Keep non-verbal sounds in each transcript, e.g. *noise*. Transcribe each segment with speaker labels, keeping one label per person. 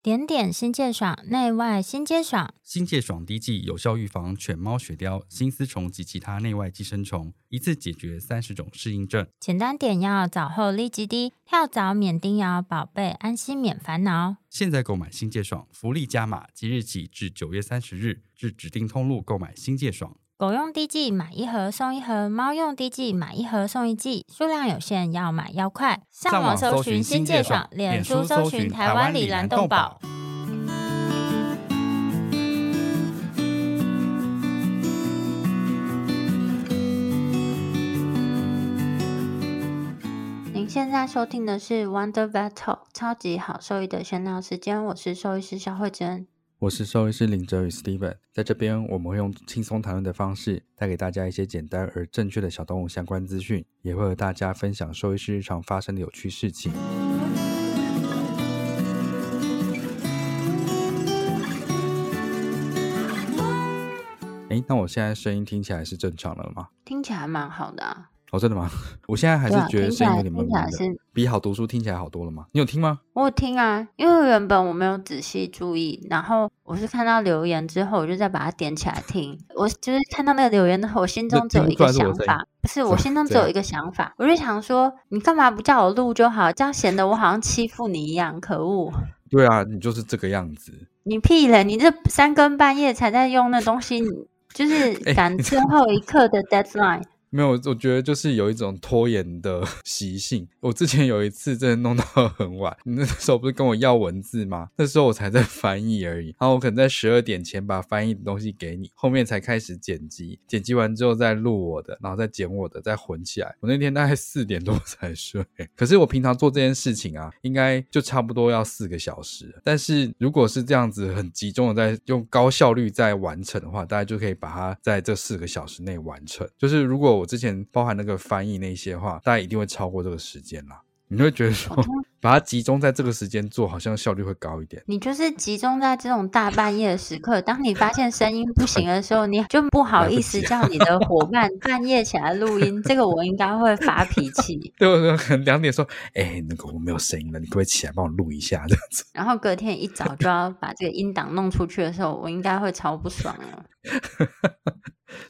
Speaker 1: 点点新界爽，内外新皆爽。
Speaker 2: 新界爽滴剂有效预防犬猫血貂、新丝虫及其他内外寄生虫，一次解决三十种适应症。
Speaker 1: 简单点药，早后立即滴，跳蚤免叮咬，宝贝安心免烦恼。
Speaker 2: 现在购买新界爽，福利加码，即日起至九月三十日，至指定通路购买新界爽。
Speaker 1: 狗用滴剂买一盒送一盒，猫用滴剂买一盒送一剂，数量有限，要买要快。上网搜寻新界爽，脸书搜寻台湾里兰豆宝。您现在收听的是 Wonder Vet Talk 超级好兽医的闲聊时间，我是兽医师萧慧珍。
Speaker 2: 我是兽医师林哲宇 Steven，在这边我们会用轻松谈论的方式，带给大家一些简单而正确的小动物相关资讯，也会和大家分享兽医师日常发生的有趣事情。诶，那我现在声音听起来是正常的吗？
Speaker 1: 听起来蛮好的啊。
Speaker 2: 哦，真的吗？*laughs* 我现在还是觉得声音有点闷闷的，
Speaker 1: 是
Speaker 2: 比好读书听起来好多了吗？你有听吗？
Speaker 1: 我有听啊，因为原本我没有仔细注意，然后我是看到留言之后，我就再把它点起来听。我就是看到那个留言之后，我心中只有一个想法，不是，我心中只有 *laughs* 一个想法，我就想说，你干嘛不叫我录就好？这样显得我好像欺负你一样，可恶！
Speaker 2: 对啊，你就是这个样子。
Speaker 1: 你屁嘞！你这三更半夜才在用那东西，你就是 *laughs* 赶最后一刻的 deadline。
Speaker 2: 没有，我觉得就是有一种拖延的 *laughs* 习性。我之前有一次真的弄到 *laughs* 很晚，你那时候不是跟我要文字吗？那时候我才在翻译而已，然后我可能在十二点前把翻译的东西给你，后面才开始剪辑，剪辑完之后再录我的，然后再剪我的，再混起来。我那天大概四点多 *laughs* 才睡，可是我平常做这件事情啊，应该就差不多要四个小时。但是如果是这样子很集中的在用高效率在完成的话，大家就可以把它在这四个小时内完成。就是如果我之前包含那个翻译那些话，大家一定会超过这个时间啦。你会觉得说，*laughs* 把它集中在这个时间做，好像效率会高一点。
Speaker 1: 你就是集中在这种大半夜的时刻，当你发现声音不行的时候，你就不好意思 *laughs* 叫你的伙伴半夜起来录音。*laughs* 这个我应该会发脾气。
Speaker 2: 对，我可能两点说，哎、欸，那个我没有声音了，你可不可以起来帮我录一下这样子？
Speaker 1: 然后隔天一早就要把这个音档弄出去的时候，我应该会超不爽了。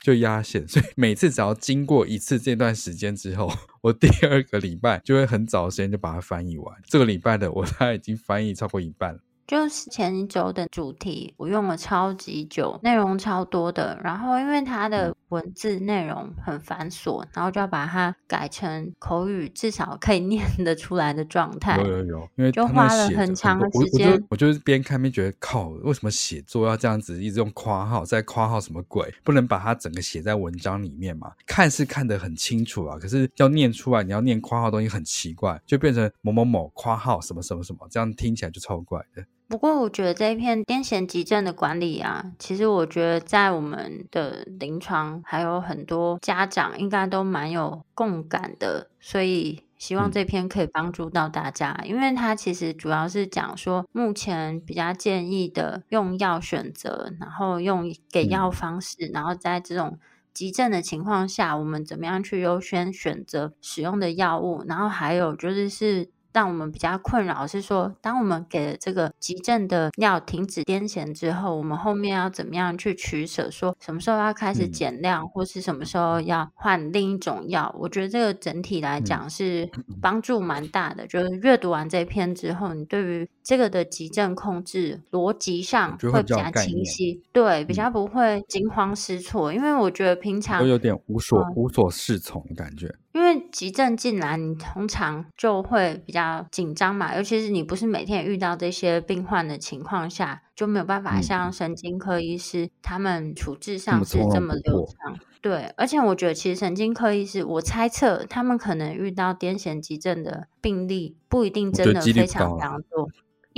Speaker 2: 就压线，所以每次只要经过一次这段时间之后，*laughs* 我第二个礼拜就会很早时间就把它翻译完。这个礼拜的我大概已经翻译超过一半了。
Speaker 1: 就是前一周的主题，我用了超级久，内容超多的。然后因为它的文字内容很繁琐，然后就要把它改成口语，至少可以念得出来的状态。
Speaker 2: 有有有，因为
Speaker 1: 就花了很长的时间。
Speaker 2: 我就是边看边觉得，靠，为什么写作要这样子一直用括号，在括号什么鬼？不能把它整个写在文章里面嘛？看是看得很清楚啊，可是要念出来，你要念括号的东西很奇怪，就变成某某某括号什么什么什么，这样听起来就超怪的。
Speaker 1: 不过，我觉得这一篇癫痫急症的管理啊，其实我觉得在我们的临床还有很多家长应该都蛮有共感的，所以希望这篇可以帮助到大家。嗯、因为它其实主要是讲说目前比较建议的用药选择，然后用给药方式，嗯、然后在这种急症的情况下，我们怎么样去优先选择使用的药物，然后还有就是是。让我们比较困扰是说，当我们给了这个急症的药停止癫痫之后，我们后面要怎么样去取舍？说什么时候要开始减量，嗯、或是什么时候要换另一种药？我觉得这个整体来讲是帮助蛮大的。嗯、就是阅读完这篇之后，你对于这个的急症控制逻辑上会比较清晰，对，比较不会惊慌失措。嗯、因为我觉得平常
Speaker 2: 都有点无所、嗯、无所适从的感觉。
Speaker 1: 因为急症进来，你通常就会比较紧张嘛，尤其是你不是每天遇到这些病患的情况下，就没有办法像神经科医师、嗯、他们处置上是这么流畅。对，而且我觉得其实神经科医师，我猜测他们可能遇到癫痫急症的病例不一定真的非常非常多。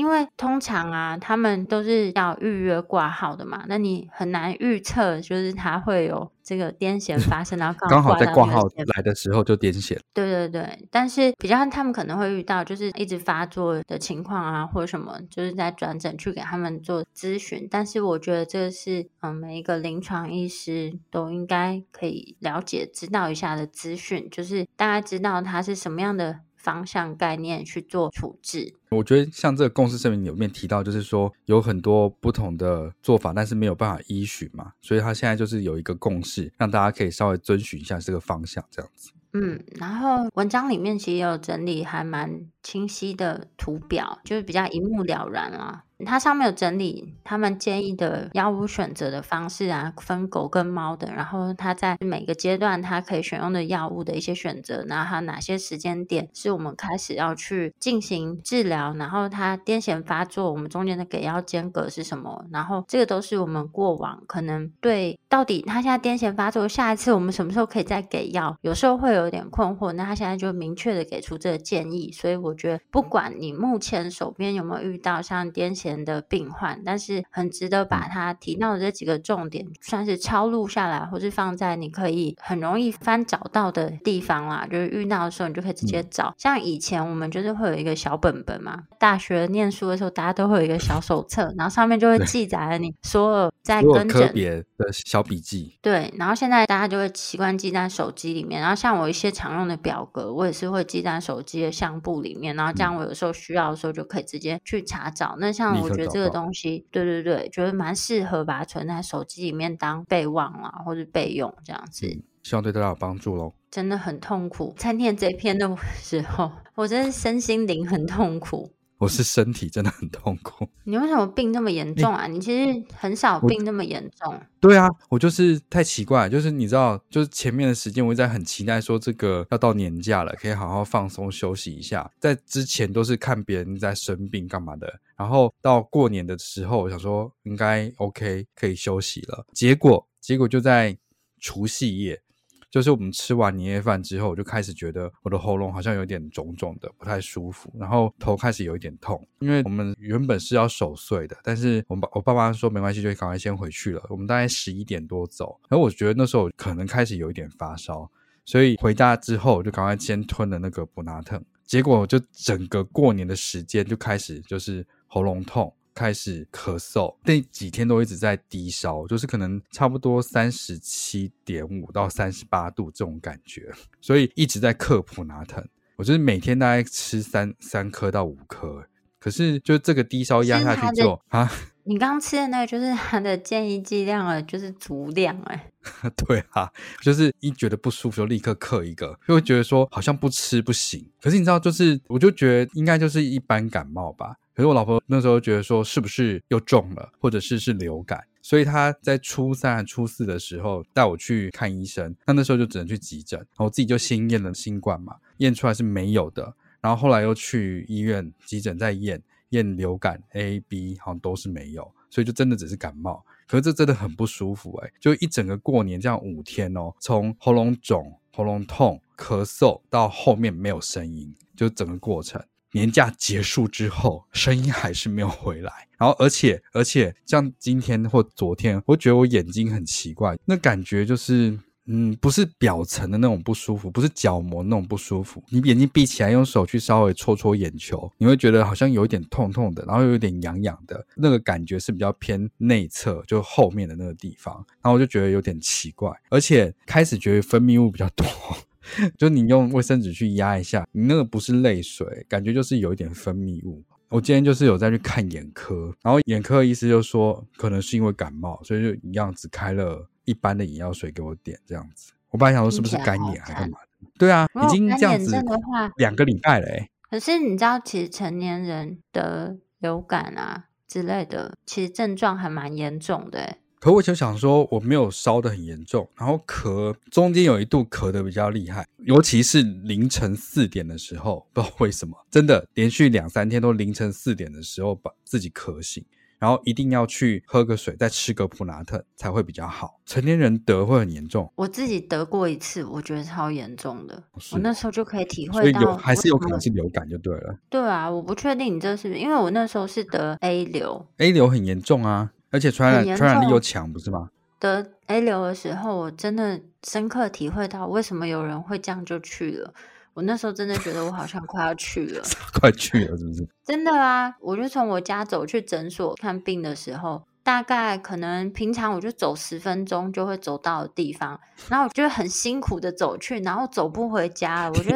Speaker 1: 因为通常啊，他们都是要预约挂号的嘛，那你很难预测，就是他会有这个癫痫 *laughs* 发生，然后
Speaker 2: 刚好在挂号来的时候就癫痫。
Speaker 1: 对对对，但是比较他们可能会遇到，就是一直发作的情况啊，或者什么，就是在转诊去给他们做咨询。但是我觉得这是嗯，每一个临床医师都应该可以了解、知道一下的资讯，就是大家知道他是什么样的。方向概念去做处置，
Speaker 2: 我觉得像这个共识声明里面提到，就是说有很多不同的做法，但是没有办法依循嘛，所以他现在就是有一个共识，让大家可以稍微遵循一下这个方向，这样子。
Speaker 1: 嗯，然后文章里面其实也有整理还蛮清晰的图表，就是比较一目了然啊。它上面有整理他们建议的药物选择的方式啊，分狗跟猫的，然后它在每个阶段它可以选用的药物的一些选择，然后还有哪些时间点是我们开始要去进行治疗，然后它癫痫发作，我们中间的给药间隔是什么？然后这个都是我们过往可能对到底他现在癫痫发作，下一次我们什么时候可以再给药？有时候会有点困惑，那他现在就明确的给出这个建议，所以我觉得不管你目前手边有没有遇到像癫痫。的病患，但是很值得把他提到的这几个重点，算是抄录下来，或是放在你可以很容易翻找到的地方啦。就是遇到的时候，你就可以直接找。嗯、像以前我们就是会有一个小本本嘛，大学念书的时候，大家都会有一个小手册，然后上面就会记载了你所有 *laughs* 在跟诊
Speaker 2: 别的小笔记。
Speaker 1: 对，然后现在大家就会习惯记在手机里面。然后像我一些常用的表格，我也是会记在手机的相簿里面。然后这样我有时候需要的时候，就可以直接去查找。那像我觉得这个东西，对对对，觉得蛮适合把它存在手机里面当备忘啊，或者备用这样子。
Speaker 2: 嗯，希望对大家有帮助喽。
Speaker 1: 真的很痛苦，在念这篇的时候，我真的身心灵很痛苦。
Speaker 2: 我是身体真的很痛苦。
Speaker 1: 你为什么病那么严重啊？你，你其实很少病那么严重。
Speaker 2: 对啊，我就是太奇怪，就是你知道，就是前面的时间我一直在很期待说这个要到年假了，可以好好放松休息一下。在之前都是看别人在生病干嘛的，然后到过年的时候，我想说应该 OK 可以休息了，结果结果就在除夕夜。就是我们吃完年夜饭之后，我就开始觉得我的喉咙好像有点肿肿的，不太舒服，然后头开始有一点痛。因为我们原本是要守岁的，但是我爸我爸妈说没关系，就赶快先回去了。我们大概十一点多走，然后我觉得那时候可能开始有一点发烧，所以回家之后就赶快先吞了那个普拿疼，结果就整个过年的时间就开始就是喉咙痛。开始咳嗽，那几天都一直在低烧，就是可能差不多三十七点五到三十八度这种感觉，所以一直在克普拿疼。我就是每天大概吃三三颗到五颗，可是就这个低烧压下去之后啊，*laughs*
Speaker 1: 你刚刚吃的那个就是它的建议剂量了，就是足量哎。*laughs*
Speaker 2: 对啊，就是一觉得不舒服就立刻克一个，就会觉得说好像不吃不行。可是你知道，就是我就觉得应该就是一般感冒吧。可是我老婆那时候觉得说是不是又中了，或者是是流感，所以她在初三、初四的时候带我去看医生。那那时候就只能去急诊，然后我自己就先验了新冠嘛，验出来是没有的。然后后来又去医院急诊再验，验流感 A、B 好像都是没有，所以就真的只是感冒。可是这真的很不舒服诶，就一整个过年这样五天哦，从喉咙肿、喉咙痛、咳嗽到后面没有声音，就整个过程。年假结束之后，声音还是没有回来。*laughs* 然后，而且，而且，像今天或昨天，我觉得我眼睛很奇怪，那感觉就是，嗯，不是表层的那种不舒服，不是角膜那种不舒服。你眼睛闭起来，用手去稍微搓搓眼球，你会觉得好像有一点痛痛的，然后又有点痒痒的，那个感觉是比较偏内侧，就后面的那个地方。然后我就觉得有点奇怪，而且开始觉得分泌物比较多。就你用卫生纸去压一下，你那个不是泪水，感觉就是有一点分泌物。我今天就是有再去看眼科，然后眼科医师就说可能是因为感冒，所以就一样只开了一般的眼药水给我点这样子。我本来想说是不是干眼还干嘛的？对啊，已经这样子两个礼拜了欸。
Speaker 1: 可是你知道，其实成年人的流感啊之类的，其实症状还蛮严重的欸。
Speaker 2: 可我就想说，我没有烧得很严重，然后咳，中间有一度咳得比较厉害，尤其是凌晨四点的时候，不知道为什么，真的连续两三天都凌晨四点的时候把自己咳醒，然后一定要去喝个水，再吃个普拿特才会比较好。成年人得会很严重。
Speaker 1: 我自己得过一次，我觉得超严重的。我那时候就可以体会到，
Speaker 2: 所以有还是有可能是流感就对了。
Speaker 1: 对啊，我不确定你这是不是，因为我那时候是得 A 流
Speaker 2: ，A 流很严重啊，而且传染传染力又强，不是吗？
Speaker 1: 得 A 流的时候，我真的深刻体会到为什么有人会这样就去了。我那时候真的觉得我好像快要去了，*laughs*
Speaker 2: 快去了是不是？
Speaker 1: 真的啊！我就从我家走去诊所看病的时候，大概可能平常我就走十分钟就会走到的地方，然后我就很辛苦的走去，然后走不回家，我就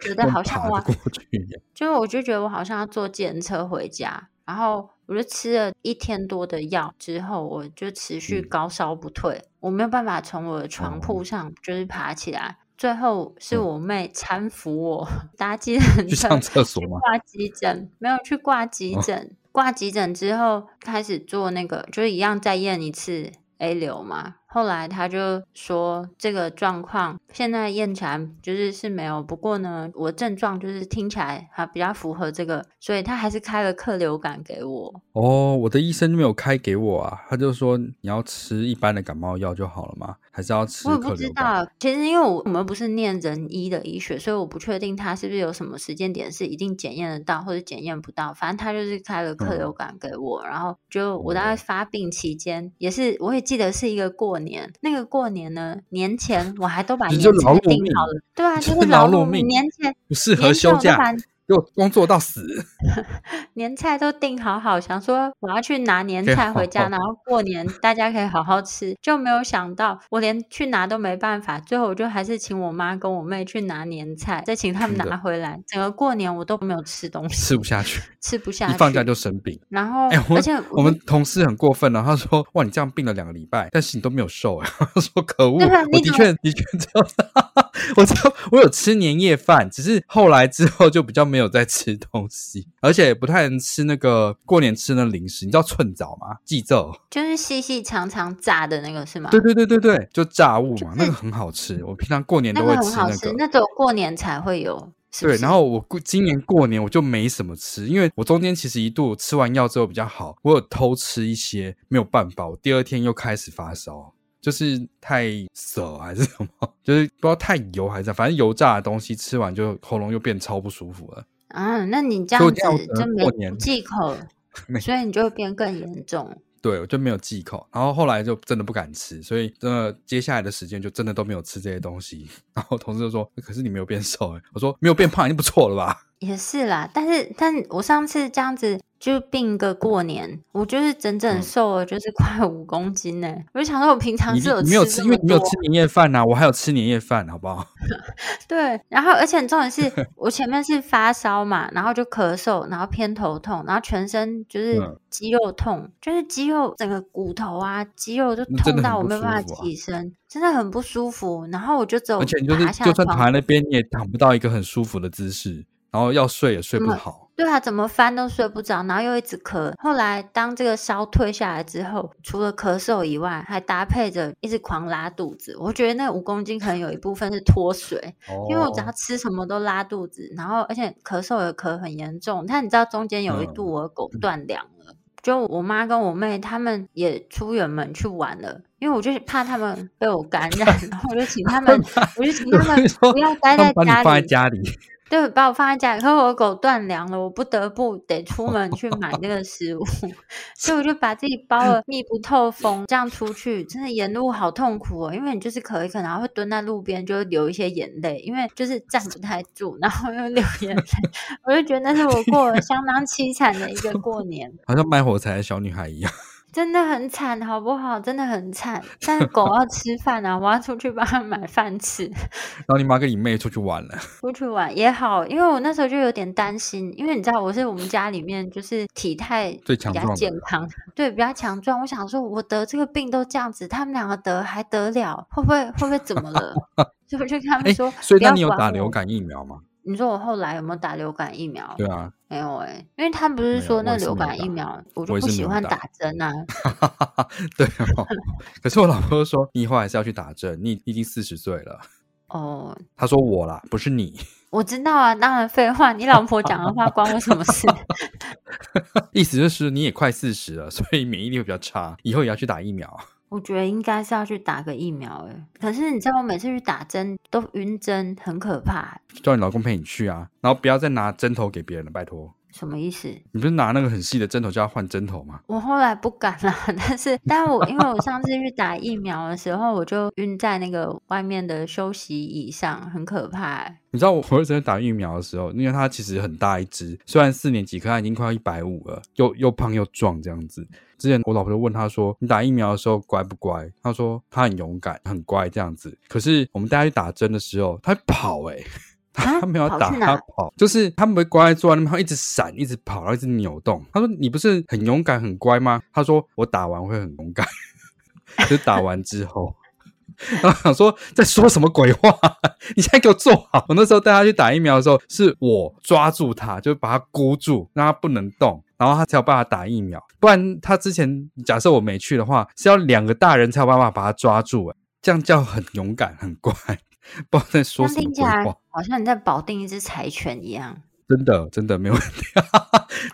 Speaker 1: 觉得好像我过去就我就觉得我好像要坐计程车回家，然后我就吃了一天多的药之后，我就持续高烧不退，嗯、我没有办法从我的床铺上就是爬起来。最后是我妹搀扶我 *laughs* 搭 *laughs* 去
Speaker 2: 上厕所吗？
Speaker 1: 挂急诊没有去挂急诊，挂急诊之后开始做那个，就是一样再验一次 A 流嘛。后来他就说这个状况现在验起来就是是没有，不过呢，我症状就是听起来还比较符合这个，所以他还是开了克流感给我。
Speaker 2: 哦，我的医生就没有开给我啊，他就说你要吃一般的感冒药就好了嘛。还是要吃？
Speaker 1: 我也不知道，其实因为我我们不是念人医的医学，所以我不确定他是不是有什么时间点是一定检验得到或者检验不到。反正他就是开了客流感给我，嗯、然后就我大概发病期间、嗯、也是，我也记得是一个过年。那个过年呢，年前我还都把年前定好了。对啊，就是劳碌命。年前
Speaker 2: 不适合休假。又工作到死，*laughs*
Speaker 1: 年菜都订好好，想说我要去拿年菜回家，然后过年大家可以好好吃，就没有想到我连去拿都没办法，最后我就还是请我妈跟我妹去拿年菜，再请他们拿回来。整个过年我都没有吃东西，
Speaker 2: 吃不下去，
Speaker 1: 吃不下去，
Speaker 2: 一放假就生病。
Speaker 1: 然后，欸、而且我，
Speaker 2: 们同事很过分了，他说：“哇，你这样病了两个礼拜，但是你都没有瘦。”哎，他说：“可恶，我的确的确这样。”我知道我有吃年夜饭，只是后来之后就比较没有在吃东西，而且不太能吃那个过年吃那零食。你知道寸枣吗？祭灶
Speaker 1: 就是细细长长炸的那个是吗？
Speaker 2: 对对对对对，就炸物嘛，那个很好吃。我平常过年都会吃那个，
Speaker 1: 那只有过年才会有。是是
Speaker 2: 对，然后我过今年过年我就没什么吃，因为我中间其实一度吃完药之后比较好，我有偷吃一些，没有办法，我第二天又开始发烧。就是太涩还是什么，*laughs* 就是不知道太油还是，反正油炸的东西吃完就喉咙又变超不舒服了。
Speaker 1: 啊，那你这样子就没忌口，*laughs* 所以你就会变更严重。
Speaker 2: 对，我就没有忌口，然后后来就真的不敢吃，所以真的接下来的时间就真的都没有吃这些东西。然后同事就说：“可是你没有变瘦。”哎，我说：“没有变胖已经不错了吧？”
Speaker 1: 也是啦，但是但我上次这样子。就病个过年，我就是整整瘦了，就是快五公斤呢、我就想说，我平常是有吃，没有吃，
Speaker 2: 因为你没有吃年夜饭呐、啊，我还有吃年夜饭，好不好？*laughs*
Speaker 1: 对，然后而且重点是 *laughs* 我前面是发烧嘛，然后就咳嗽，然后偏头痛，然后全身就是肌肉痛，嗯、就是肌肉整个骨头啊，肌肉就痛到我没办法起身，真的很不舒服。然后我就走，而且你就是
Speaker 2: 就算躺在那边，你也躺不到一个很舒服的姿势。然后要睡也睡不好，
Speaker 1: 对啊，怎么翻都睡不着，然后又一直咳。后来当这个烧退下来之后，除了咳嗽以外，还搭配着一直狂拉肚子。我觉得那五公斤可能有一部分是脱水，哦、因为我只要吃什么都拉肚子，然后而且咳嗽也咳很严重。但你知道中间有一度我的狗断粮了，嗯、就我妈跟我妹他们也出远门去玩了，因为我就怕他们被我感染，*laughs* 然后我就请他们，我就请他们不要待在家里，
Speaker 2: 放在家里。
Speaker 1: 对，把我放在家里，可是我的狗断粮了，我不得不得出门 *laughs* 去买那个食物，*laughs* 所以我就把自己包的 *laughs* 密不透风，这样出去，真的沿路好痛苦哦，因为你就是咳一咳，然后会蹲在路边，就会流一些眼泪，因为就是站不太住，然后又流眼泪，我就觉得那是我过了相当凄惨的一个过年，
Speaker 2: 好像卖火柴的小女孩一样。
Speaker 1: 真的很惨，好不好？真的很惨。但是狗要 *laughs* 吃饭啊，我要出去帮它买饭吃。
Speaker 2: 然后你妈跟你妹出去玩了。
Speaker 1: 出去玩也好，因为我那时候就有点担心，因为你知道我是我们家里面就是体态比较健康，对，比较强壮。我想说，我得这个病都这样子，他们两个得还得了，会不会会不会怎么了？*laughs* 就我就跟他们说，
Speaker 2: 所以那你有打流感疫苗吗？
Speaker 1: 你说我后来有没有打流感疫苗？
Speaker 2: 对啊，
Speaker 1: 没有哎、欸，因为他们不是说那流感疫苗，我，我就不喜欢打针啊。*laughs*
Speaker 2: 对哦，可是我老婆说，你以后还是要去打针，你已经四十岁了。
Speaker 1: 哦，
Speaker 2: 他说我啦，不是你。*laughs*
Speaker 1: 我知道啊，当然废话，你老婆讲的话关我什么事？*laughs*
Speaker 2: 意思就是你也快四十了，所以免疫力会比较差，以后也要去打疫苗。
Speaker 1: 我觉得应该是要去打个疫苗哎，可是你知道我每次去打针都晕针，很可怕。
Speaker 2: 叫你老公陪你去啊，然后不要再拿针头给别人了，拜托。
Speaker 1: 什么意思？
Speaker 2: 你不是拿那个很细的针头就要换针头吗？
Speaker 1: 我后来不敢了，*laughs* 但是，但我因为我上次去打疫苗的时候，我就晕在那个外面的休息椅上，很可怕。
Speaker 2: 你知道我儿子在打疫苗的时候，因为他其实很大一只，虽然四年级，可他已经快要一百五了，又又胖又壮这样子。之前我老婆就问他说：“你打疫苗的时候乖不乖？”他说：“他很勇敢，很乖这样子。”可是我们带他去打针的时候，他会跑哎、欸。他 *laughs* 没有打，他跑，就是他们会乖在坐在那边，他一直闪，一直跑，然后一直扭动。他说：“你不是很勇敢、很乖吗？”他说：“我打完会很勇敢。*laughs* ”就打完之后，*laughs* 然后想说在说什么鬼话？你现在给我坐好。我那时候带他去打疫苗的时候，是我抓住他，就把他箍住，让他不能动，然后他才有办法打疫苗。不然他之前假设我没去的话，是要两个大人才有办法把他抓住。哎，这样叫很勇敢、很乖。不知道在说什么鬼话，
Speaker 1: 好像你在保定一只柴犬一样。
Speaker 2: 真的，真的没问题，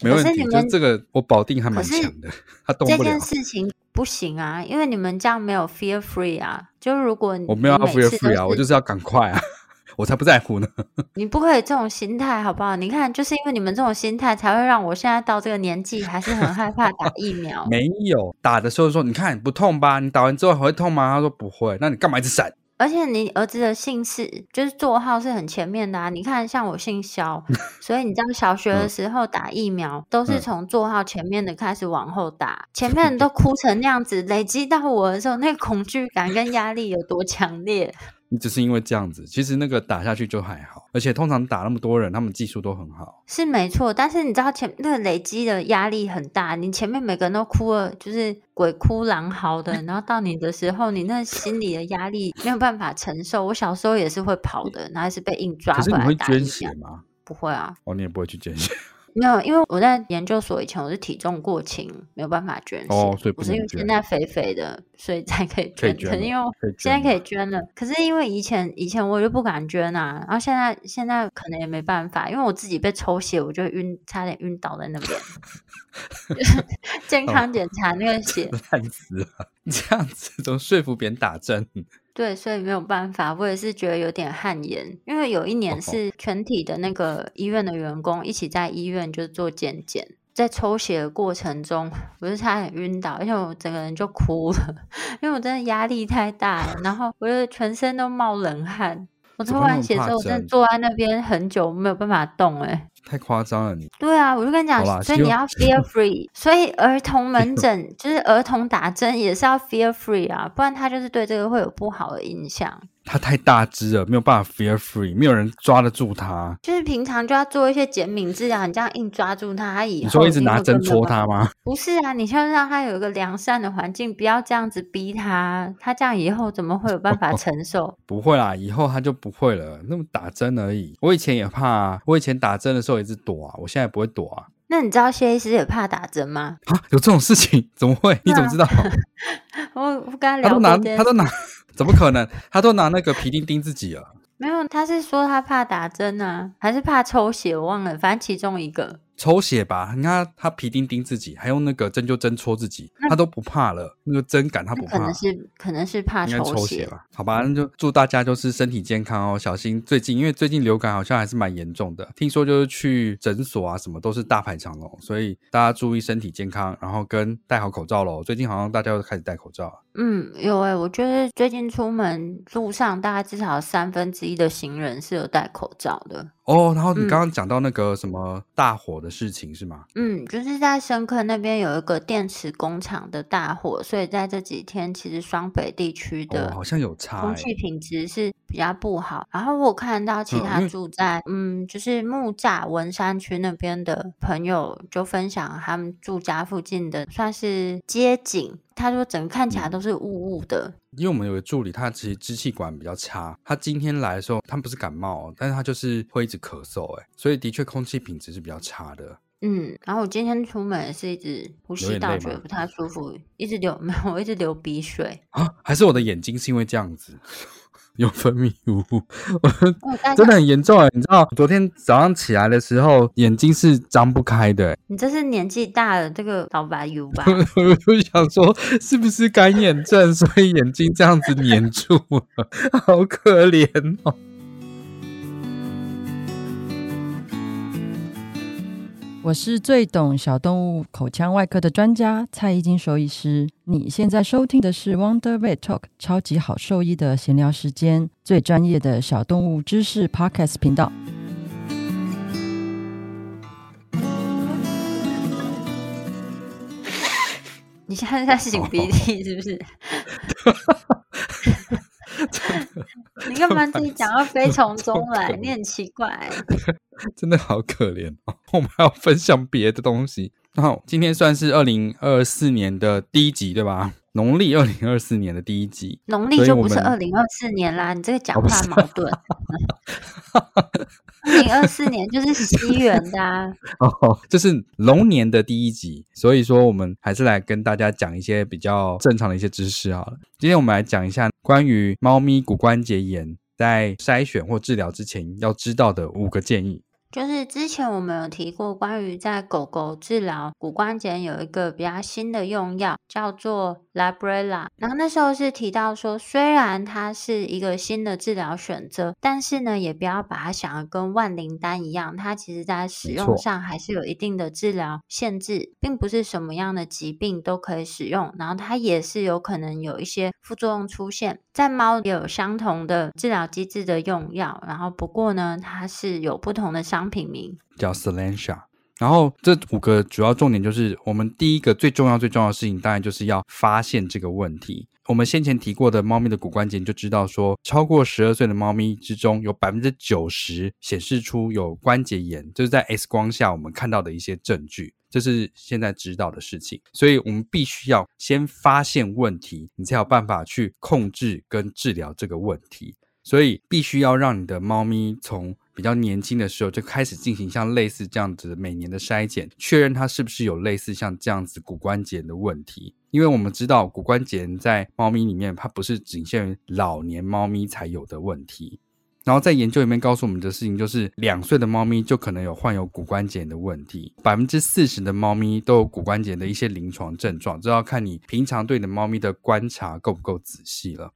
Speaker 2: 没问题。*laughs* 就这个，我保定还蛮强的。他动不了。
Speaker 1: 这件事情不行啊，因为你们这样没有 fear free 啊。就如果你
Speaker 2: 我没有 fear free 啊，我就是要赶快啊，*laughs* 我才不在乎呢。*laughs*
Speaker 1: 你不可以这种心态，好不好？你看，就是因为你们这种心态，才会让我现在到这个年纪还是很害怕打疫苗。
Speaker 2: 没有打的时候说，你看不痛吧？你打完之后还会痛吗？他说不会，那你干嘛一直闪？
Speaker 1: 而且你儿子的姓氏就是座号是很前面的啊！你看，像我姓肖，*laughs* 所以你知道小学的时候打疫苗都是从座号前面的开始往后打，前 *laughs* 面人都哭成那样子，累积到我的时候，那个恐惧感跟压力有多强烈？
Speaker 2: 你只是因为这样子，其实那个打下去就还好，而且通常打那么多人，他们技术都很好，
Speaker 1: 是没错。但是你知道前那个累积的压力很大，你前面每个人都哭了，就是鬼哭狼嚎的，*laughs* 然后到你的时候，你那心里的压力没有办法承受。我小时候也是会跑的，然后也是被硬抓回来打。可是你会捐血吗？不会啊。
Speaker 2: 哦，你也不会去捐血。*laughs*
Speaker 1: 没有，因为我在研究所以前我是体重过轻，没有办法捐血。
Speaker 2: 哦，所以不
Speaker 1: 我是因为现在肥肥的，所以才可以捐。可是因为现在可以捐了，可是因为以前以前我就不敢捐啊，然后现在现在可能也没办法，因为我自己被抽血，我就晕，差点晕倒在那边。*laughs* 健康检查那个血
Speaker 2: 烂死了，*laughs* 这样子怎么说服别人打针？
Speaker 1: 对，所以没有办法，我也是觉得有点汗颜，因为有一年是全体的那个医院的员工一起在医院就做健检，在抽血的过程中，我就差点晕倒，而且我整个人就哭了，*laughs* 因为我真的压力太大了，然后我就全身都冒冷汗，我抽完血之后，我真的坐在那边很久没有办法动，哎。
Speaker 2: 太夸张了你，你
Speaker 1: 对啊，我就跟你讲，所以你要 *laughs* fear free，所以儿童门诊 *laughs* 就是儿童打针也是要 fear free 啊，不然他就是对这个会有不好的影响。
Speaker 2: 他太大只了，没有办法 fear free，没有人抓得住他。
Speaker 1: 就是平常就要做一些减敏治疗，你这样硬抓住他，他以后
Speaker 2: 你说一直拿针戳他吗？*laughs*
Speaker 1: 不是啊，你先让他有一个良善的环境，不要这样子逼他，他这样以后怎么会有办法承受？哦，
Speaker 2: 不会啦，以后他就不会了。那么打针而已，我以前也怕啊，我以前打针的时候一直躲啊，我现在不会躲啊。
Speaker 1: 那你知道谢医师也怕打针吗？
Speaker 2: 啊，有这种事情？*laughs* 怎么会？你怎么知道？*laughs*
Speaker 1: 我我跟他聊过，他都拿，
Speaker 2: 他都拿。怎么可能？他都拿那个皮钉钉自己了。
Speaker 1: 没有，他是说他怕打针啊，还是怕抽血？我忘了，反正其中一个。
Speaker 2: 抽血吧，你看他，皮钉钉自己，还用那个针灸针戳自己，他都不怕了。那个针感他不怕，
Speaker 1: 可能是可能是怕抽血，吧？
Speaker 2: 好吧，那就祝大家就是身体健康哦，小心最近，因为最近流感好像还是蛮严重的，听说就是去诊所啊什么都是大排长龙，所以大家注意身体健康，然后跟戴好口罩喽。最近好像大家都开始戴口罩。
Speaker 1: 嗯，有哎、欸，我觉得最近出门路上，大概至少有三分之一的行人是有戴口罩的。
Speaker 2: 哦，然后你刚刚讲到那个什么大火的事情是吗？
Speaker 1: 嗯，就是在深坑那边有一个电池工厂的大火，所以在这几天其实双北地区的好像有差，空气品质是比较不好。然后我看到其他住在嗯，嗯，就是木栅文山区那边的朋友就分享他们住家附近的算是街景，他说整个看起来都是雾雾的。
Speaker 2: 因为我们有个助理，他其实支气管比较差。他今天来的时候，他不是感冒，但是他就是会一直咳嗽，哎，所以的确空气品质是比较差的。
Speaker 1: 嗯，然后我今天出门是一直呼吸道觉得不太舒服，一直流 *laughs* 没有，我一直流鼻水
Speaker 2: 啊，还是我的眼睛是因为这样子。有分泌物，*laughs* 真的很严重啊！你知道，昨天早上起来的时候，眼睛是张不开的。
Speaker 1: 你这是年纪大了，这个老白油吧？*laughs*
Speaker 2: 我就想说，是不是干眼症，所以眼睛这样子黏住了，好可怜哦。
Speaker 3: 我是最懂小动物口腔外科的专家蔡依金兽医师。你现在收听的是 Wonder Vet Talk 超级好兽医的闲聊时间，最专业的小动物知识 Podcast 频道。*laughs*
Speaker 1: 你现在在擤鼻涕是不是？*laughs* *laughs* 你干嘛自己讲到飞从中来？你很奇怪，*laughs*
Speaker 2: 真的好可怜哦。我们还要分享别的东西。然后今天算是二零二四年的第一集，对吧？农历二零二四年的第一集，
Speaker 1: 农历就不是二零二四年啦。你这个讲话矛盾。二零二四年就是西元的啊，*laughs*
Speaker 2: 哦，这是龙年的第一集，所以说我们还是来跟大家讲一些比较正常的一些知识好了。今天我们来讲一下关于猫咪骨关节炎在筛选或治疗之前要知道的五个建议。
Speaker 1: 就是之前我们有提过，关于在狗狗治疗骨关节有一个比较新的用药，叫做 Librela。然后那时候是提到说，虽然它是一个新的治疗选择，但是呢，也不要把它想的跟万灵丹一样，它其实在使用上还是有一定的治疗限制，并不是什么样的疾病都可以使用。然后它也是有可能有一些副作用出现，在猫也有相同的治疗机制的用药，然后不过呢，它是有不同的伤。商品名
Speaker 2: 叫 Solensia，然后这五个主要重点就是，我们第一个最重要最重要的事情，当然就是要发现这个问题。我们先前提过的猫咪的骨关节，就知道说，超过十二岁的猫咪之中，有百分之九十显示出有关节炎，就是在 X 光下我们看到的一些证据，这是现在知道的事情。所以我们必须要先发现问题，你才有办法去控制跟治疗这个问题。所以必须要让你的猫咪从比较年轻的时候就开始进行像类似这样子的每年的筛检，确认它是不是有类似像这样子骨关节的问题。因为我们知道骨关节在猫咪里面，它不是仅限于老年猫咪才有的问题。然后在研究里面告诉我们的事情就是，两岁的猫咪就可能有患有骨关节的问题，百分之四十的猫咪都有骨关节的一些临床症状，这要看你平常对你的猫咪的观察够不够仔细了。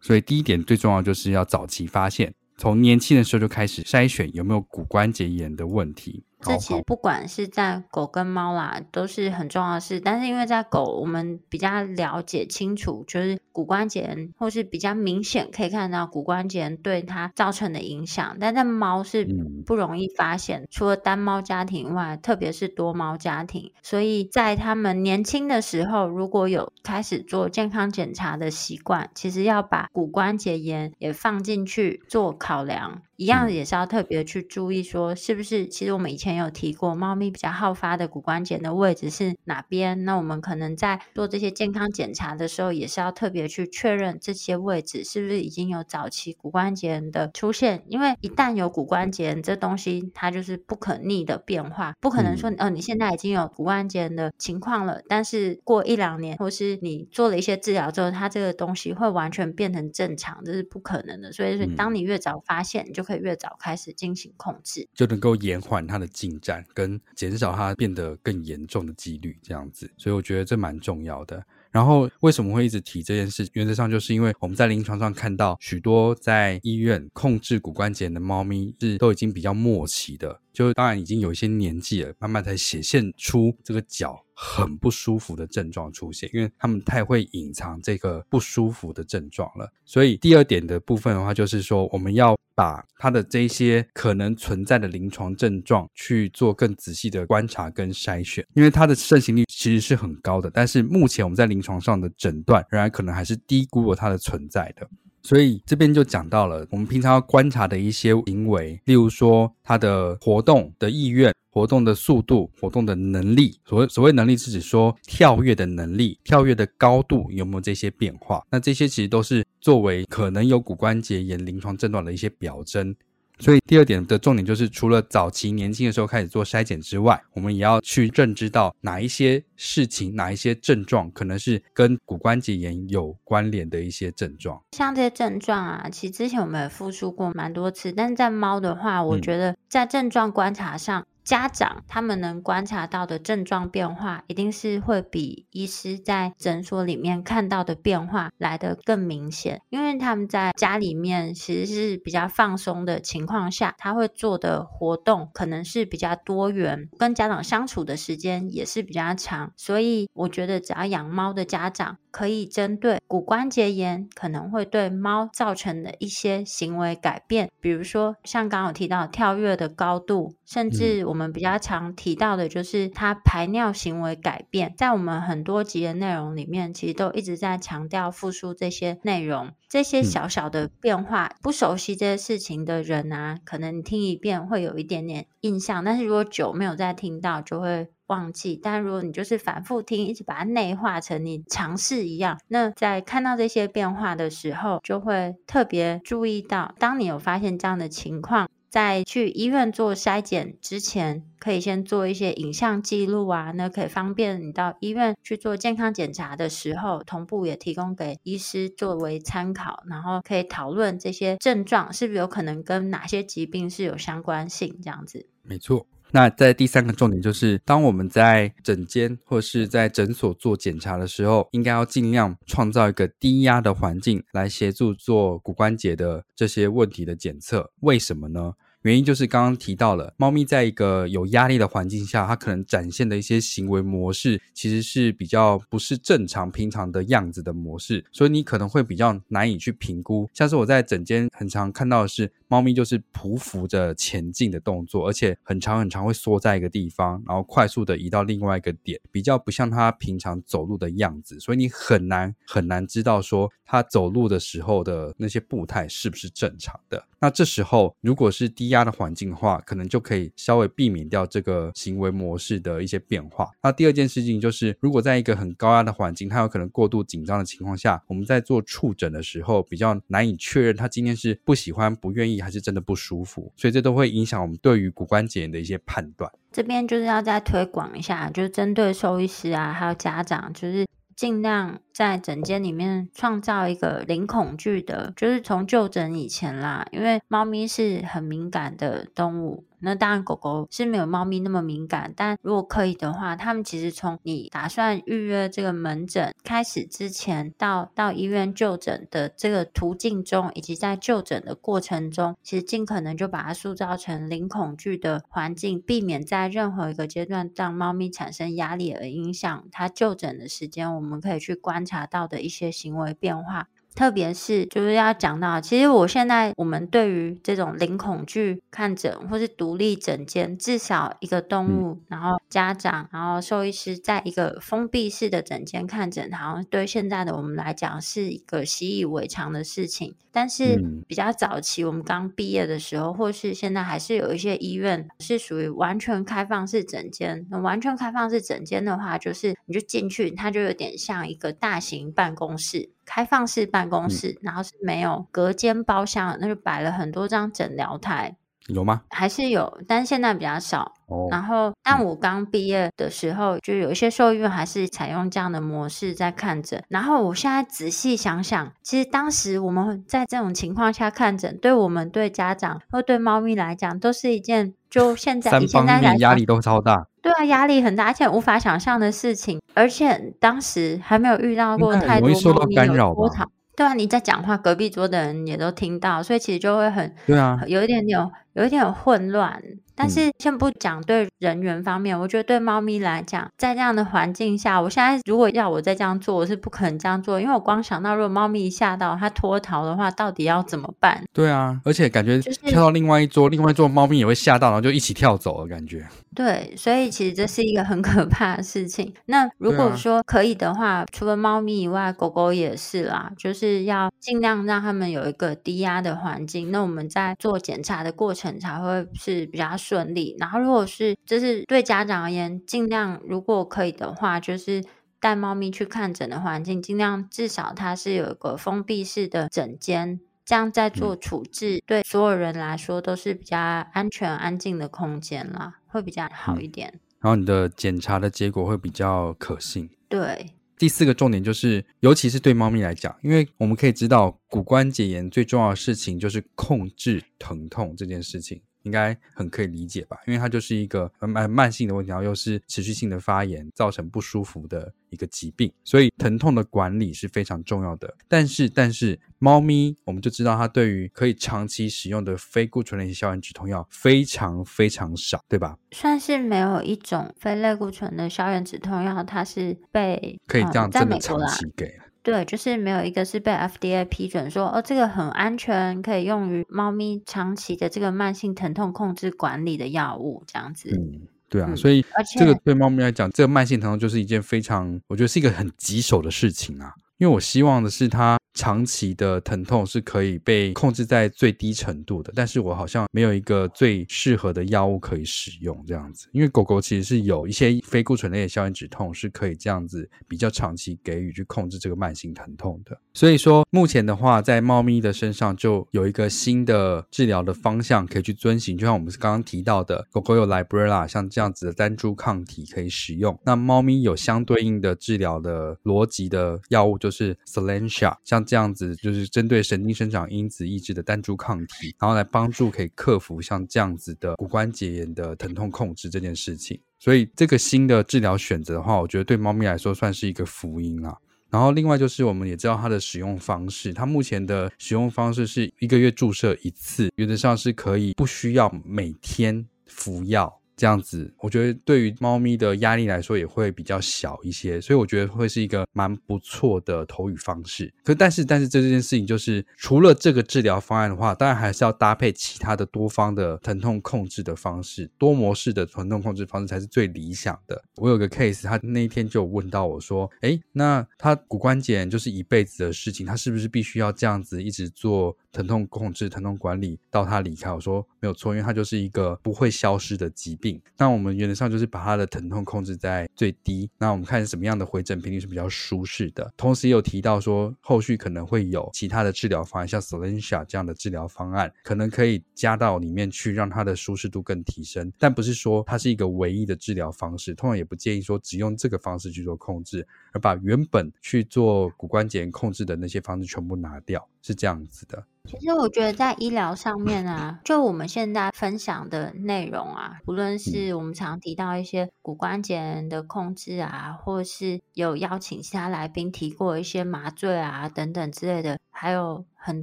Speaker 2: 所以第一点最重要就是要早期发现，从年轻的时候就开始筛选有没有骨关节炎的问题。
Speaker 1: 这其实不管是在狗跟猫啦，都是很重要的事。但是因为在狗，我们比较了解清楚，就是骨关节炎，或是比较明显可以看到骨关节炎对它造成的影响。但在猫是不容易发现，嗯、除了单猫家庭外，特别是多猫家庭。所以在他们年轻的时候，如果有开始做健康检查的习惯，其实要把骨关节炎也放进去做考量。一样也是要特别去注意，说是不是？其实我们以前有提过，猫咪比较好发的骨关节的位置是哪边？那我们可能在做这些健康检查的时候，也是要特别去确认这些位置是不是已经有早期骨关节炎的出现。因为一旦有骨关节炎这东西，它就是不可逆的变化，不可能说哦，你现在已经有骨关节炎的情况了，但是过一两年，或是你做了一些治疗之后，它这个东西会完全变成正常，这是不可能的。所以说，当你越早发现，你就可以越早开始进行控制，
Speaker 2: 就能够延缓它的进展，跟减少它变得更严重的几率，这样子。所以我觉得这蛮重要的。然后为什么会一直提这件事？原则上就是因为我们在临床上看到许多在医院控制骨关节炎的猫咪是都已经比较末期的，就当然已经有一些年纪了，慢慢才显现出这个脚很不舒服的症状出现，因为他们太会隐藏这个不舒服的症状了。所以第二点的部分的话，就是说我们要把他的这些可能存在的临床症状去做更仔细的观察跟筛选，因为它的盛行率其实是很高的，但是目前我们在临床上的诊断仍然可能还是低估了它的存在的。所以这边就讲到了我们平常要观察的一些行为，例如说他的活动的意愿。活动的速度、活动的能力，所谓所谓能力是指说跳跃的能力、跳跃的高度有没有这些变化？那这些其实都是作为可能有骨关节炎临床症状的一些表征。所以第二点的重点就是，除了早期年轻的时候开始做筛检之外，我们也要去认知到哪一些事情、哪一些症状可能是跟骨关节炎有关联的一些症状。
Speaker 1: 像这些症状啊，其实之前我们也复述过蛮多次，但是在猫的话，我觉得在症状观察上。家长他们能观察到的症状变化，一定是会比医师在诊所里面看到的变化来得更明显，因为他们在家里面其实是比较放松的情况下，他会做的活动可能是比较多元，跟家长相处的时间也是比较长，所以我觉得只要养猫的家长，可以针对骨关节炎可能会对猫造成的一些行为改变，比如说像刚刚有提到跳跃的高度，甚至我。我们比较常提到的就是它排尿行为改变，在我们很多集的内容里面，其实都一直在强调复述这些内容，这些小小的变化，不熟悉这些事情的人啊，可能听一遍会有一点点印象，但是如果久没有再听到，就会忘记。但如果你就是反复听，一直把它内化成你常识一样，那在看到这些变化的时候，就会特别注意到，当你有发现这样的情况。在去医院做筛检之前，可以先做一些影像记录啊，那可以方便你到医院去做健康检查的时候，同步也提供给医师作为参考，然后可以讨论这些症状是不是有可能跟哪些疾病是有相关性，这样子。
Speaker 2: 没错。那在第三个重点就是，当我们在诊间或是在诊所做检查的时候，应该要尽量创造一个低压的环境，来协助做骨关节的这些问题的检测。为什么呢？原因就是刚刚提到了，猫咪在一个有压力的环境下，它可能展现的一些行为模式，其实是比较不是正常平常的样子的模式，所以你可能会比较难以去评估。像是我在诊间很常看到的是，猫咪就是匍匐着前进的动作，而且很长很长会缩在一个地方，然后快速的移到另外一个点，比较不像它平常走路的样子，所以你很难很难知道说它走路的时候的那些步态是不是正常的。那这时候如果是低压的环境的话，可能就可以稍微避免掉这个行为模式的一些变化。那第二件事情就是，如果在一个很高压的环境，它有可能过度紧张的情况下，我们在做触诊的时候，比较难以确认它今天是不喜欢、不愿意。还是真的不舒服，所以这都会影响我们对于骨关节炎的一些判断。
Speaker 1: 这边就是要再推广一下，就是针对兽医师啊，还有家长，就是尽量在诊间里面创造一个零恐惧的，就是从就诊以前啦，因为猫咪是很敏感的动物。那当然，狗狗是没有猫咪那么敏感，但如果可以的话，他们其实从你打算预约这个门诊开始之前，到到医院就诊的这个途径中，以及在就诊的过程中，其实尽可能就把它塑造成零恐惧的环境，避免在任何一个阶段让猫咪产生压力而影响它就诊的时间。我们可以去观察到的一些行为变化。特别是就是要讲到，其实我现在我们对于这种零恐惧看诊或是独立诊间，至少一个动物，嗯、然后家长，然后兽医师在一个封闭式的诊间看诊，好像对现在的我们来讲是一个习以为常的事情。但是比较早期我们刚毕业的时候，或是现在还是有一些医院是属于完全开放式诊间。那完全开放式诊间的话，就是你就进去，它就有点像一个大型办公室。开放式办公室，嗯、然后是没有隔间包厢，那就摆了很多张诊疗台。
Speaker 2: 有吗？
Speaker 1: 还是有，但是现在比较少。
Speaker 2: 哦。
Speaker 1: 然后，但我刚毕业的时候，嗯、就有一些兽医院还是采用这样的模式在看诊。然后，我现在仔细想想，其实当时我们在这种情况下看诊，对我们对家长或对猫咪来讲，都是一件就现在
Speaker 2: 三方面压力都超大。
Speaker 1: 对啊，压力很大，而且无法想象的事情。而且当时还没有遇到过太多猫咪有脱逃。对啊，你在讲话，隔壁桌的人也都听到，所以其实就会很
Speaker 2: 对啊，
Speaker 1: 有一点点有一点混乱。但是先不讲对人员方面，我觉得对猫咪来讲，在这样的环境下，我现在如果要我再这样做，我是不可能这样做，因为我光想到如果猫咪一吓到它脱逃的话，到底要怎么办？
Speaker 2: 对啊，而且感觉跳到另外一桌，就是、另外一桌猫咪也会吓到，然后就一起跳走了感觉。
Speaker 1: 对，所以其实这是一个很可怕的事情。*laughs* 那如果说可以的话，啊、除了猫咪以外，狗狗也是啦，就是要尽量让他们有一个低压的环境。那我们在做检查的过程才会是比较顺利。然后，如果是就是对家长而言，尽量如果可以的话，就是带猫咪去看诊的环境，尽量至少它是有一个封闭式的诊间。这样在做处置，嗯、对所有人来说都是比较安全、安静的空间啦，会比较好一点。嗯、
Speaker 2: 然后你的检查的结果会比较可信。
Speaker 1: 对。
Speaker 2: 第四个重点就是，尤其是对猫咪来讲，因为我们可以知道，骨关节炎最重要的事情就是控制疼痛这件事情。应该很可以理解吧，因为它就是一个慢慢性的问题，然后又是持续性的发炎，造成不舒服的一个疾病，所以疼痛的管理是非常重要的。但是，但是猫咪我们就知道，它对于可以长期使用的非固醇类消炎止痛药非常非常少，对吧？
Speaker 1: 算是没有一种非类固醇的消炎止痛药，它是被
Speaker 2: 可以这样这么长期给。
Speaker 1: 对，就是没有一个是被 FDA 批准说哦，这个很安全，可以用于猫咪长期的这个慢性疼痛控制管理的药物，这样子。
Speaker 2: 嗯，对啊，嗯、所以这个对猫咪来讲，这个慢性疼痛就是一件非常，我觉得是一个很棘手的事情啊。因为我希望的是它长期的疼痛是可以被控制在最低程度的，但是我好像没有一个最适合的药物可以使用这样子。因为狗狗其实是有一些非固醇类的消炎止痛是可以这样子比较长期给予去控制这个慢性疼痛的。所以说目前的话，在猫咪的身上就有一个新的治疗的方向可以去遵循，就像我们刚刚提到的，狗狗有 Librela 像这样子的单株抗体可以使用，那猫咪有相对应的治疗的逻辑的药物。就是 Solensia，像这样子，就是针对神经生长因子抑制的单株抗体，然后来帮助可以克服像这样子的骨关节炎的疼痛控制这件事情。所以这个新的治疗选择的话，我觉得对猫咪来说算是一个福音啊。然后另外就是我们也知道它的使用方式，它目前的使用方式是一个月注射一次，原则上是可以不需要每天服药。这样子，我觉得对于猫咪的压力来说也会比较小一些，所以我觉得会是一个蛮不错的投予方式。可但是，但是这件事情就是，除了这个治疗方案的话，当然还是要搭配其他的多方的疼痛控制的方式，多模式的疼痛控制方式才是最理想的。我有个 case，他那一天就问到我说：“诶，那他骨关节就是一辈子的事情，他是不是必须要这样子一直做？”疼痛控制、疼痛管理到他离开，我说没有错，因为他就是一个不会消失的疾病。那我们原则上就是把他的疼痛控制在最低。那我们看什么样的回诊频率是比较舒适的。同时也有提到说，后续可能会有其他的治疗方案，像 Solensia 这样的治疗方案，可能可以加到里面去，让它的舒适度更提升。但不是说它是一个唯一的治疗方式，通常也不建议说只用这个方式去做控制，而把原本去做骨关节控制的那些方式全部拿掉，是这样子的。
Speaker 1: 其实我觉得在医疗上面啊，就我们现在分享的内容啊，无论是我们常提到一些骨关节的控制啊，或是有邀请其他来宾提过一些麻醉啊等等之类的，还有很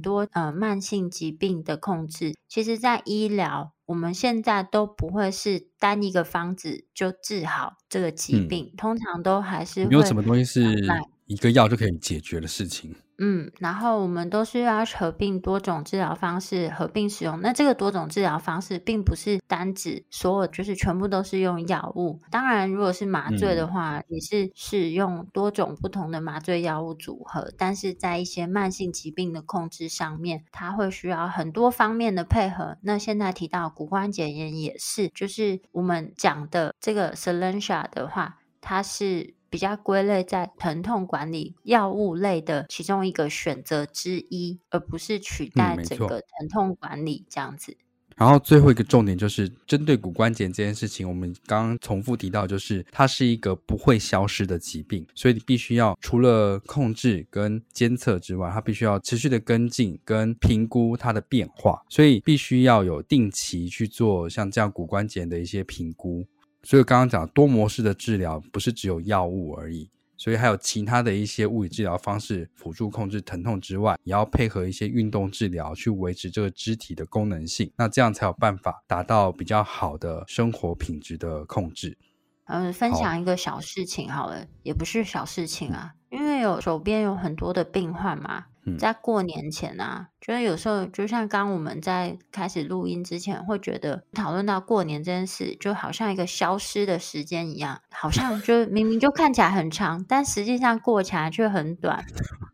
Speaker 1: 多呃慢性疾病的控制。其实，在医疗，我们现在都不会是单一个方子就治好这个疾病，嗯、通常都还是会
Speaker 2: 没有什么东西是一个药就可以解决的事情。
Speaker 1: 嗯，然后我们都是要合并多种治疗方式合并使用。那这个多种治疗方式，并不是单指所有，就是全部都是用药物。当然，如果是麻醉的话，嗯、也是使用多种不同的麻醉药物组合。但是在一些慢性疾病的控制上面，它会需要很多方面的配合。那现在提到骨关节炎也是，就是我们讲的这个 Selensia 的话，它是。比较归类在疼痛管理药物类的其中一个选择之一，而不是取代整个疼痛管理这样子。嗯，
Speaker 2: 然后最后一个重点就是针对骨关节这件事情，我们刚刚重复提到，就是它是一个不会消失的疾病，所以你必须要除了控制跟监测之外，它必须要持续的跟进跟评估它的变化，所以必须要有定期去做像这样骨关节的一些评估。所以刚刚讲多模式的治疗不是只有药物而已，所以还有其他的一些物理治疗方式辅助控制疼痛之外，也要配合一些运动治疗去维持这个肢体的功能性，那这样才有办法达到比较好的生活品质的控制。
Speaker 1: 嗯，分享一个小事情好了，好，也不是小事情啊，因为有手边有很多的病患嘛。在过年前啊，就是有时候就像刚我们在开始录音之前，会觉得讨论到过年这件事，就好像一个消失的时间一样，好像就 *laughs* 明明就看起来很长，但实际上过起来却很短。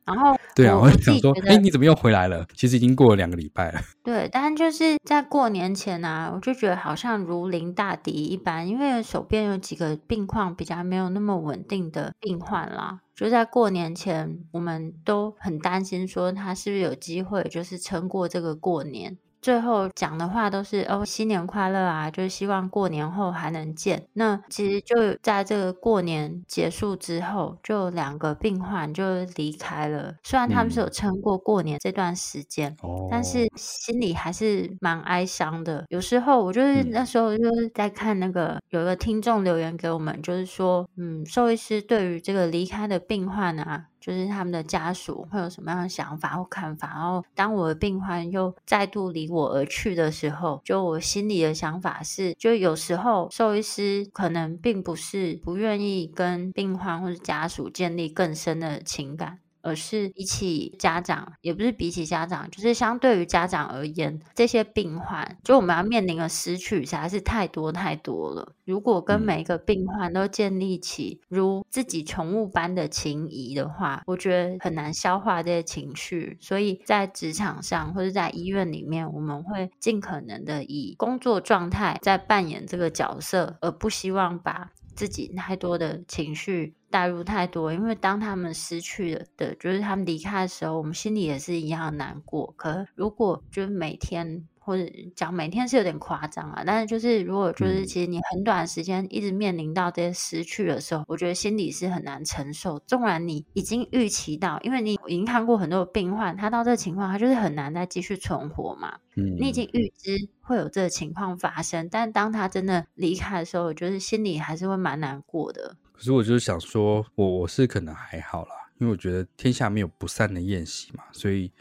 Speaker 1: 然后，
Speaker 2: 对啊，我自己觉得，哎，你怎么又回来了？其实已经过了两个礼拜了。
Speaker 1: 对，但就是在过年前啊，我就觉得好像如临大敌一般，因为手边有几个病况比较没有那么稳定的病患啦。就在过年前，我们都很担心说他是不是有机会，就是撑过这个过年。最后讲的话都是哦，新年快乐啊，就是希望过年后还能见。那其实就在这个过年结束之后，就两个病患就离开了。虽然他们是有撑过过年这段时间，嗯、但是心里还是蛮哀伤的。有时候我就是那时候就是在看那个，有一个听众留言给我们，就是说，嗯，兽医师对于这个离开的病患啊。就是他们的家属会有什么样的想法或看法，然后当我的病患又再度离我而去的时候，就我心里的想法是，就有时候兽医师可能并不是不愿意跟病患或者家属建立更深的情感。而是比起家长，也不是比起家长，就是相对于家长而言，这些病患，就我们要面临的失去实在是太多太多了。如果跟每一个病患都建立起如自己宠物般的情谊的话，我觉得很难消化这些情绪。所以在职场上或者在医院里面，我们会尽可能的以工作状态在扮演这个角色，而不希望把自己太多的情绪带入太多，因为当他们失去了的，就是他们离开的时候，我们心里也是一样难过。可如果就是每天或者讲每天是有点夸张啊，但是就是如果就是其实你很短时间一直面临到这些失去的时候，我觉得心里是很难承受。纵然你已经预期到，因为你已经看过很多病患，他到这个情况，他就是很难再继续存活嘛。嗯，你已经预知。会有这个情况发生，但当他真的离开的时候，我觉得心里还是会蛮难过的。
Speaker 2: 可是我就是想说，我我是可能还好啦，因为我觉得天下没有不散的宴席嘛，所以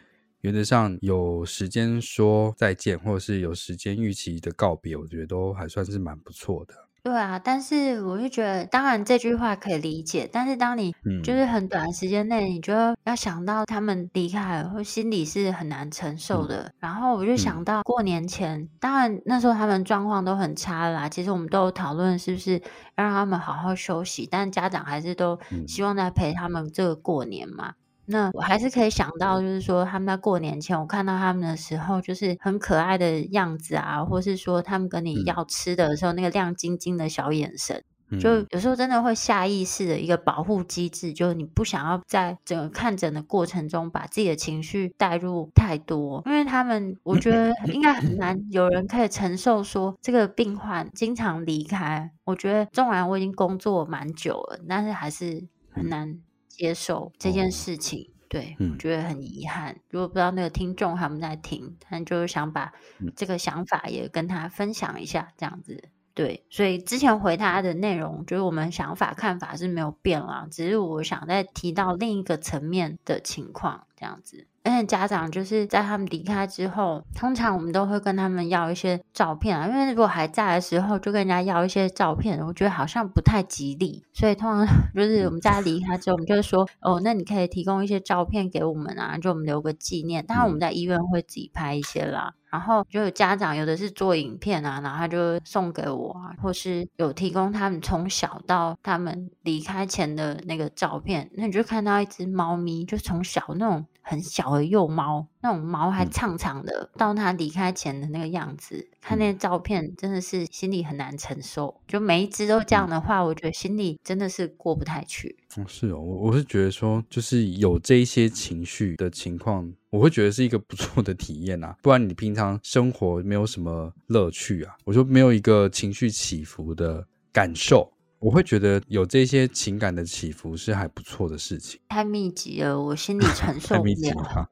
Speaker 2: 原则上有时间说再见，或者是有时间预期的告别，我觉得都还算是蛮不错的。
Speaker 1: 对啊，但是我就觉得，当然这句话可以理解，但是当你就是很短时间内，你就要想到他们离开了，或心里是很难承受的。嗯、然后我就想到过年前，嗯、当然那时候他们状况都很差啦。其实我们都有讨论是不是要让他们好好休息，但家长还是都希望在陪他们这个过年嘛。那我还是可以想到，就是说他们在过年前，我看到他们的时候，就是很可爱的样子啊，或是说他们跟你要吃的时候，那个亮晶晶的小眼神，就有时候真的会下意识的一个保护机制，就是你不想要在整个看诊的过程中把自己的情绪带入太多，因为他们我觉得应该很难有人可以承受说这个病患经常离开。我觉得纵然我已经工作蛮久了，但是还是很难。接受这件事情，哦、对、嗯、我觉得很遗憾。如果不知道那个听众他们在听，但就是想把这个想法也跟他分享一下，这样子。对，所以之前回他的内容，就是我们想法看法是没有变啦，只是我想再提到另一个层面的情况，这样子。而且家长就是在他们离开之后，通常我们都会跟他们要一些照片啊，因为如果还在的时候就跟人家要一些照片，我觉得好像不太吉利，所以通常 *laughs* 就是我们在离开之后，我们就说哦，那你可以提供一些照片给我们啊，就我们留个纪念。当然我们在医院会自己拍一些啦，然后就有家长有的是做影片啊，然后他就送给我啊，或是有提供他们从小到他们离开前的那个照片，那你就看到一只猫咪，就从小那种。很小的幼猫，那种毛还长长的，到它离开前的那个样子，看那些照片，真的是心里很难承受。就每一只都这样的话，我觉得心里真的是过不太去。
Speaker 2: 哦，是哦，我我是觉得说，就是有这一些情绪的情况，我会觉得是一个不错的体验啊。不然你平常生活没有什么乐趣啊，我就没有一个情绪起伏的感受。我会觉得有这些情感的起伏是还不错的事情。
Speaker 1: 太密集了，我心里承 *laughs* 受不了。太密集了，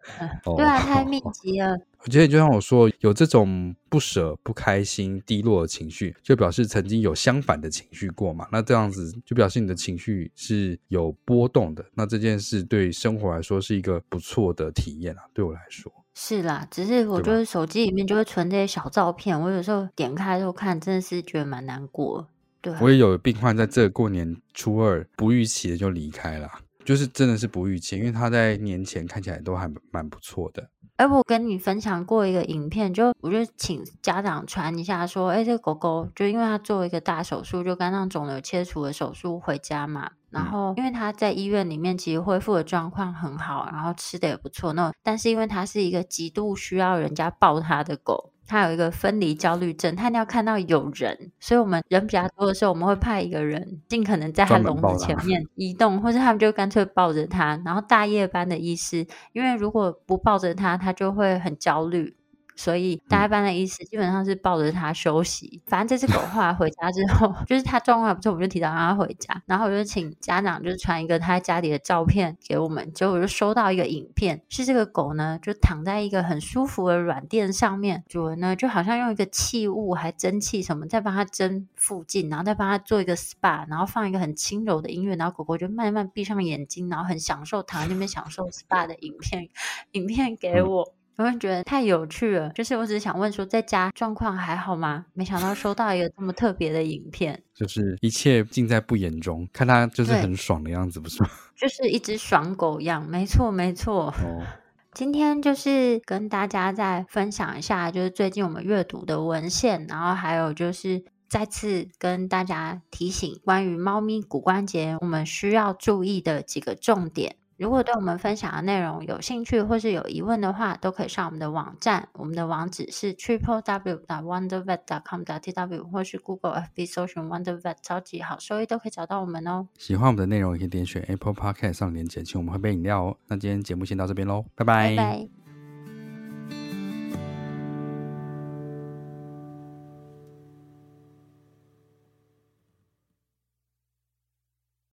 Speaker 1: 对啊，太密集了。
Speaker 2: 我觉得就像我说，有这种不舍、不开心、低落的情绪，就表示曾经有相反的情绪过嘛。那这样子就表示你的情绪是有波动的。那这件事对生活来说是一个不错的体验啊。对我来说
Speaker 1: 是啦，只是我觉得手机里面就会存这些小照片，我有时候点开之后看，真的是觉得蛮难过。对啊、
Speaker 2: 我也有病患在这过年初二不预期的就离开了，就是真的是不预期，因为他在年前看起来都还蛮不错的。
Speaker 1: 哎，我跟你分享过一个影片，就我就请家长传一下，说，哎，这个狗狗就因为它做一个大手术，就肝脏肿瘤切除的手术回家嘛，然后因为它在医院里面其实恢复的状况很好，然后吃的也不错，那但是因为它是一个极度需要人家抱它的狗。他有一个分离焦虑症，他一定要看到有人，所以我们人比较多的时候，我们会派一个人尽可能在他笼子前面移动，或者他们就干脆抱着他。然后大夜班的医师，因为如果不抱着他，他就会很焦虑。所以大家班的意思基本上是抱着它休息。反正这只狗 *laughs* 后来回家之后，就是它状况还不错，我们就提早让它回家。然后我就请家长就是传一个它家里的照片给我们，结果我就收到一个影片，是这个狗呢就躺在一个很舒服的软垫上面，主人呢就好像用一个器物还蒸汽什么在帮它蒸附近，然后再帮它做一个 SPA，然后放一个很轻柔的音乐，然后狗狗就慢慢闭上眼睛，然后很享受躺在那边享受 SPA 的影片，影片给我。嗯我会觉得太有趣了，就是我只是想问说，在家状况还好吗？没想到收到一个这么特别的影片，
Speaker 2: 就是一切尽在不言中，看他就是很爽的样子，不是吗？*laughs*
Speaker 1: 就是一只爽狗一样，没错没错。哦，*laughs* 今天就是跟大家再分享一下，就是最近我们阅读的文献，然后还有就是再次跟大家提醒关于猫咪骨关节我们需要注意的几个重点。如果对我们分享的内容有兴趣或是有疑问的话，都可以上我们的网站，我们的网址是 triple w wonder vet dot com dot tw，或是 Google FB 搜寻 Wonder Vet 超级好收益都可以找到我们哦。
Speaker 2: 喜欢我们的内容，也可以点选 Apple Podcast 上链接，请我们喝杯饮料哦。那今天节目先到这边喽，拜拜。拜拜。